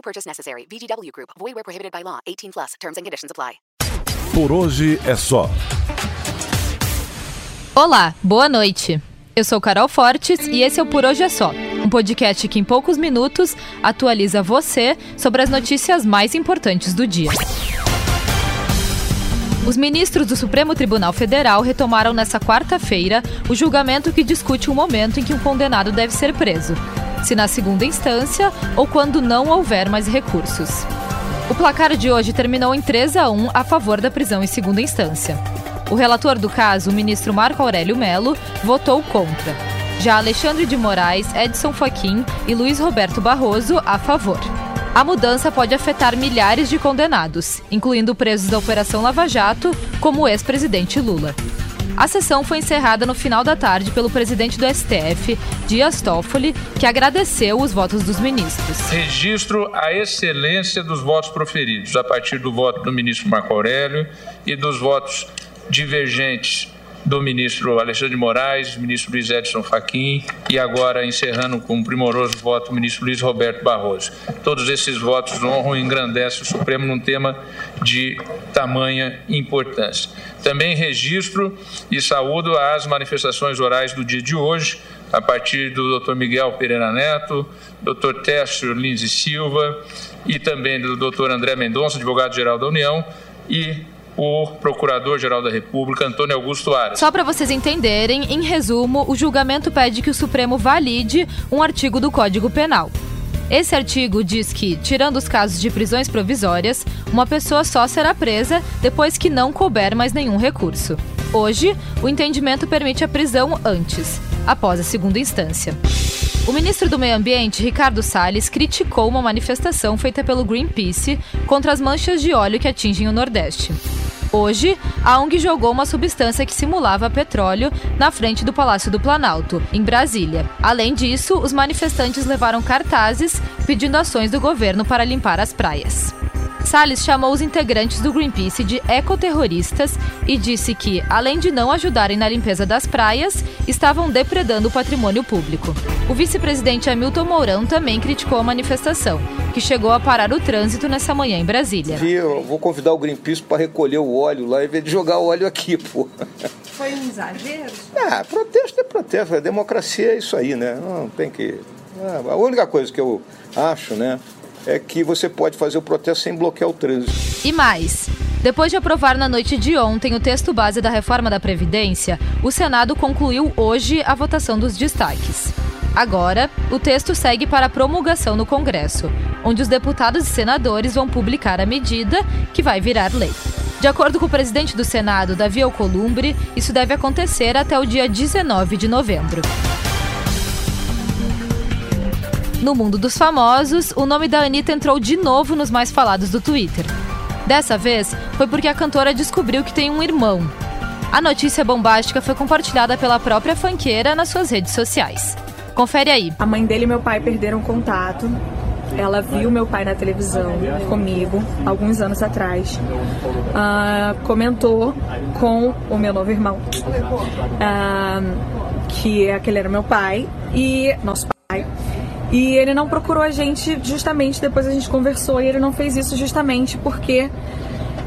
No purchase necessary. VGW Group. Void where prohibited by law. 18 plus. Terms and conditions apply. Por hoje é só. Olá, boa noite. Eu sou Carol Fortes e esse é o Por Hoje é Só, um podcast que em poucos minutos atualiza você sobre as notícias mais importantes do dia. Os ministros do Supremo Tribunal Federal retomaram nesta quarta-feira o julgamento que discute o momento em que um condenado deve ser preso, se na segunda instância ou quando não houver mais recursos. O placar de hoje terminou em 3 a 1 a favor da prisão em segunda instância. O relator do caso, o ministro Marco Aurélio Melo, votou contra. Já Alexandre de Moraes, Edson Fachin e Luiz Roberto Barroso a favor. A mudança pode afetar milhares de condenados, incluindo presos da Operação Lava Jato, como o ex-presidente Lula. A sessão foi encerrada no final da tarde pelo presidente do STF, Dias Toffoli, que agradeceu os votos dos ministros. Registro a excelência dos votos proferidos, a partir do voto do ministro Marco Aurélio e dos votos divergentes do ministro Alexandre de Moraes, ministro Luiz Edson Fachin e agora encerrando com um primoroso voto o ministro Luiz Roberto Barroso. Todos esses votos honram e engrandecem o Supremo num tema de tamanha importância. Também registro e saúdo as manifestações orais do dia de hoje, a partir do Dr. Miguel Pereira Neto, Dr. Técio Lins e Silva e também do Dr. André Mendonça, advogado-geral da União, e o Procurador-Geral da República, Antônio Augusto Aras. Só para vocês entenderem, em resumo, o julgamento pede que o Supremo valide um artigo do Código Penal. Esse artigo diz que, tirando os casos de prisões provisórias, uma pessoa só será presa depois que não couber mais nenhum recurso. Hoje, o entendimento permite a prisão antes, após a segunda instância. O ministro do Meio Ambiente, Ricardo Salles, criticou uma manifestação feita pelo Greenpeace contra as manchas de óleo que atingem o Nordeste. Hoje, a ONG jogou uma substância que simulava petróleo na frente do Palácio do Planalto, em Brasília. Além disso, os manifestantes levaram cartazes pedindo ações do governo para limpar as praias. Salles chamou os integrantes do Greenpeace de ecoterroristas e disse que, além de não ajudarem na limpeza das praias, estavam depredando o patrimônio público. O vice-presidente Hamilton Mourão também criticou a manifestação, que chegou a parar o trânsito nessa manhã em Brasília. Eu vou convidar o Greenpeace para recolher o óleo lá em vez de jogar o óleo aqui, pô. Foi um exagero? Ah, protesto é protesto, a democracia é isso aí, né? Não tem que. Ah, a única coisa que eu acho, né? É que você pode fazer o protesto sem bloquear o trânsito. E mais. Depois de aprovar na noite de ontem o texto base da reforma da Previdência, o Senado concluiu hoje a votação dos destaques. Agora, o texto segue para promulgação no Congresso, onde os deputados e senadores vão publicar a medida que vai virar lei. De acordo com o presidente do Senado, Davi Alcolumbre, isso deve acontecer até o dia 19 de novembro. No mundo dos famosos, o nome da Anitta entrou de novo nos mais falados do Twitter. Dessa vez, foi porque a cantora descobriu que tem um irmão. A notícia bombástica foi compartilhada pela própria fanqueira nas suas redes sociais. Confere aí. A mãe dele e meu pai perderam contato. Ela viu meu pai na televisão comigo alguns anos atrás. Uh, comentou com o meu novo irmão uh, que aquele era meu pai e nosso pai. E ele não procurou a gente justamente depois a gente conversou e ele não fez isso justamente porque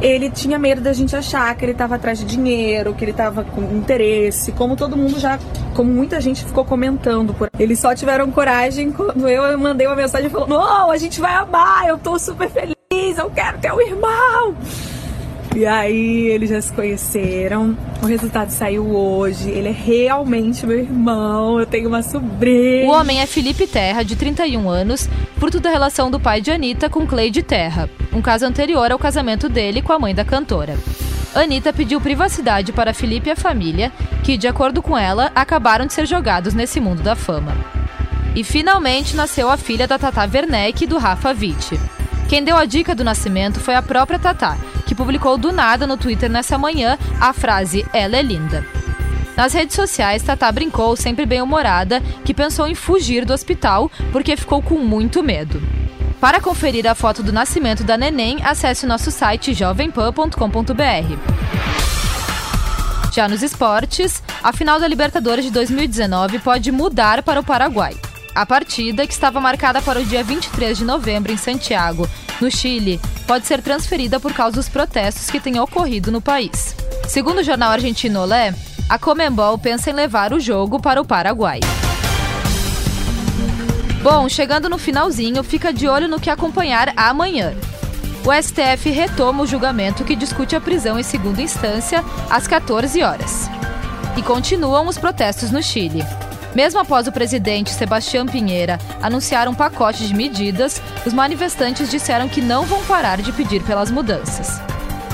ele tinha medo da gente achar que ele estava atrás de dinheiro, que ele estava com interesse, como todo mundo já, como muita gente ficou comentando. Por... Eles só tiveram coragem quando eu mandei uma mensagem falando: Não, a gente vai amar, eu tô super feliz, eu quero ter um irmão. E aí eles já se conheceram. O resultado saiu hoje. Ele é realmente meu irmão. Eu tenho uma sobrinha. O homem é Felipe Terra, de 31 anos, fruto da relação do pai de Anitta com Cleide Terra, um caso anterior ao casamento dele com a mãe da cantora. Anitta pediu privacidade para Felipe e a família, que, de acordo com ela, acabaram de ser jogados nesse mundo da fama. E finalmente nasceu a filha da Tata Werneck e do Rafa Witt. Quem deu a dica do nascimento foi a própria Tata, que publicou do nada no Twitter nessa manhã a frase Ela é linda. Nas redes sociais, Tata brincou, sempre bem-humorada, que pensou em fugir do hospital porque ficou com muito medo. Para conferir a foto do nascimento da neném, acesse nosso site jovempan.com.br. Já nos esportes, a final da Libertadores de 2019 pode mudar para o Paraguai. A partida, que estava marcada para o dia 23 de novembro em Santiago, no Chile, pode ser transferida por causa dos protestos que têm ocorrido no país. Segundo o jornal argentino Olé, a Comembol pensa em levar o jogo para o Paraguai. Bom, chegando no finalzinho, fica de olho no que acompanhar amanhã. O STF retoma o julgamento que discute a prisão em segunda instância às 14 horas. E continuam os protestos no Chile. Mesmo após o presidente Sebastião Pinheira anunciar um pacote de medidas, os manifestantes disseram que não vão parar de pedir pelas mudanças.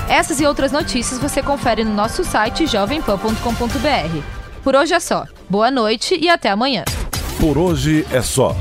Essas e outras notícias você confere no nosso site jovempan.com.br. Por hoje é só. Boa noite e até amanhã. Por hoje é só.